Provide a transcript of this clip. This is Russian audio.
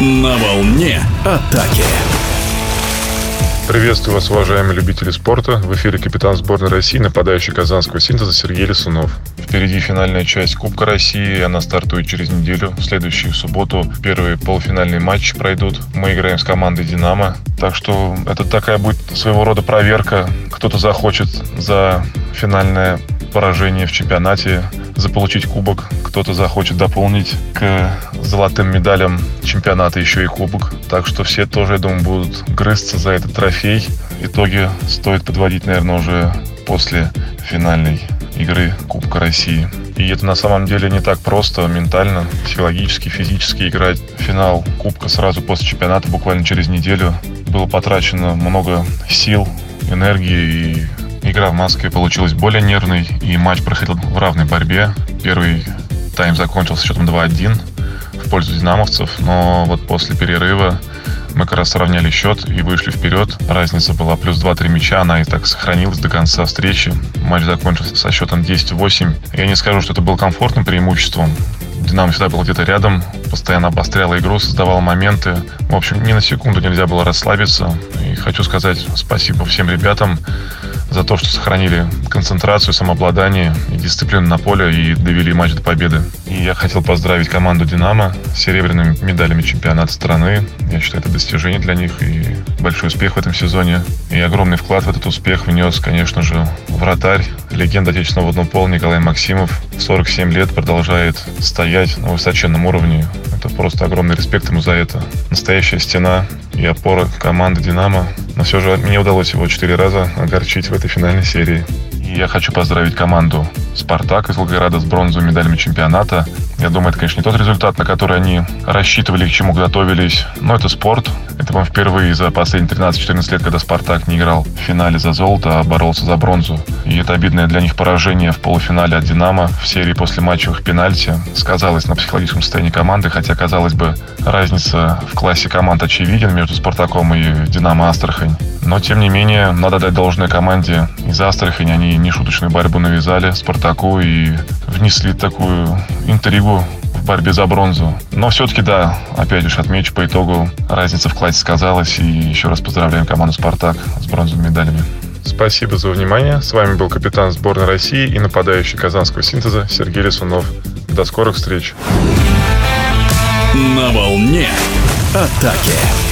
На волне атаки. Приветствую вас, уважаемые любители спорта. В эфире капитан сборной России, нападающий казанского синтеза Сергей Лисунов. Впереди финальная часть Кубка России. Она стартует через неделю. В следующую субботу первые полуфинальные матчи пройдут. Мы играем с командой «Динамо». Так что это такая будет своего рода проверка. Кто-то захочет за финальное поражение в чемпионате заполучить кубок. Кто-то захочет дополнить к золотым медалям чемпионата еще и кубок. Так что все тоже, я думаю, будут грызться за этот трофей. Итоги стоит подводить, наверное, уже после финальной игры Кубка России. И это на самом деле не так просто ментально, психологически, физически играть финал Кубка сразу после чемпионата, буквально через неделю. Было потрачено много сил, энергии и Игра в Москве получилась более нервной, и матч проходил в равной борьбе. Первый тайм закончился счетом 2-1 в пользу динамовцев, но вот после перерыва мы как раз сравняли счет и вышли вперед. Разница была плюс 2-3 мяча, она и так сохранилась до конца встречи. Матч закончился со счетом 10-8. Я не скажу, что это был комфортным преимуществом. Динамо всегда был где-то рядом, постоянно обостряла игру, создавала моменты. В общем, ни на секунду нельзя было расслабиться. И хочу сказать спасибо всем ребятам, за то, что сохранили концентрацию, самообладание и дисциплину на поле и довели матч до победы. И я хотел поздравить команду «Динамо» с серебряными медалями чемпионата страны. Я считаю, это достижение для них и большой успех в этом сезоне. И огромный вклад в этот успех внес, конечно же, вратарь, легенда отечественного водного пола Николай Максимов. 47 лет продолжает стоять на высоченном уровне. Просто огромный респект ему за это. Настоящая стена и опора команды «Динамо». Но все же мне удалось его четыре раза огорчить в этой финальной серии. И я хочу поздравить команду «Спартак» из Волгограда с бронзовыми медалями чемпионата. Я думаю, это, конечно, не тот результат, на который они рассчитывали, к чему готовились. Но это спорт. Это, по впервые за последние 13-14 лет, когда «Спартак» не играл в финале за золото, а боролся за бронзу. И это обидное для них поражение в полуфинале от «Динамо» в серии после матчевых пенальти сказалось на психологическом состоянии команды, хотя, казалось бы, разница в классе команд очевиден между «Спартаком» и «Динамо Астрахань». Но, тем не менее, надо дать должное команде из Астрахани. Они нешуточную борьбу навязали Спартаку и внесли такую интригу борьбе за бронзу. Но все-таки, да, опять же отмечу по итогу, разница в классе сказалась. И еще раз поздравляем команду «Спартак» с бронзовыми медалями. Спасибо за внимание. С вами был капитан сборной России и нападающий казанского синтеза Сергей Лисунов. До скорых встреч. На волне атаки.